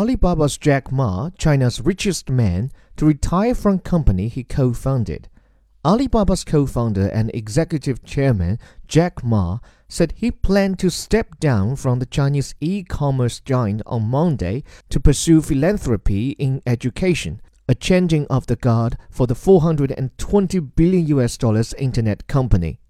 Alibaba's Jack Ma, China's richest man, to retire from company he co-founded. Alibaba's co-founder and executive chairman Jack Ma said he planned to step down from the Chinese e-commerce giant on Monday to pursue philanthropy in education, a changing of the guard for the 420 billion US dollars internet company.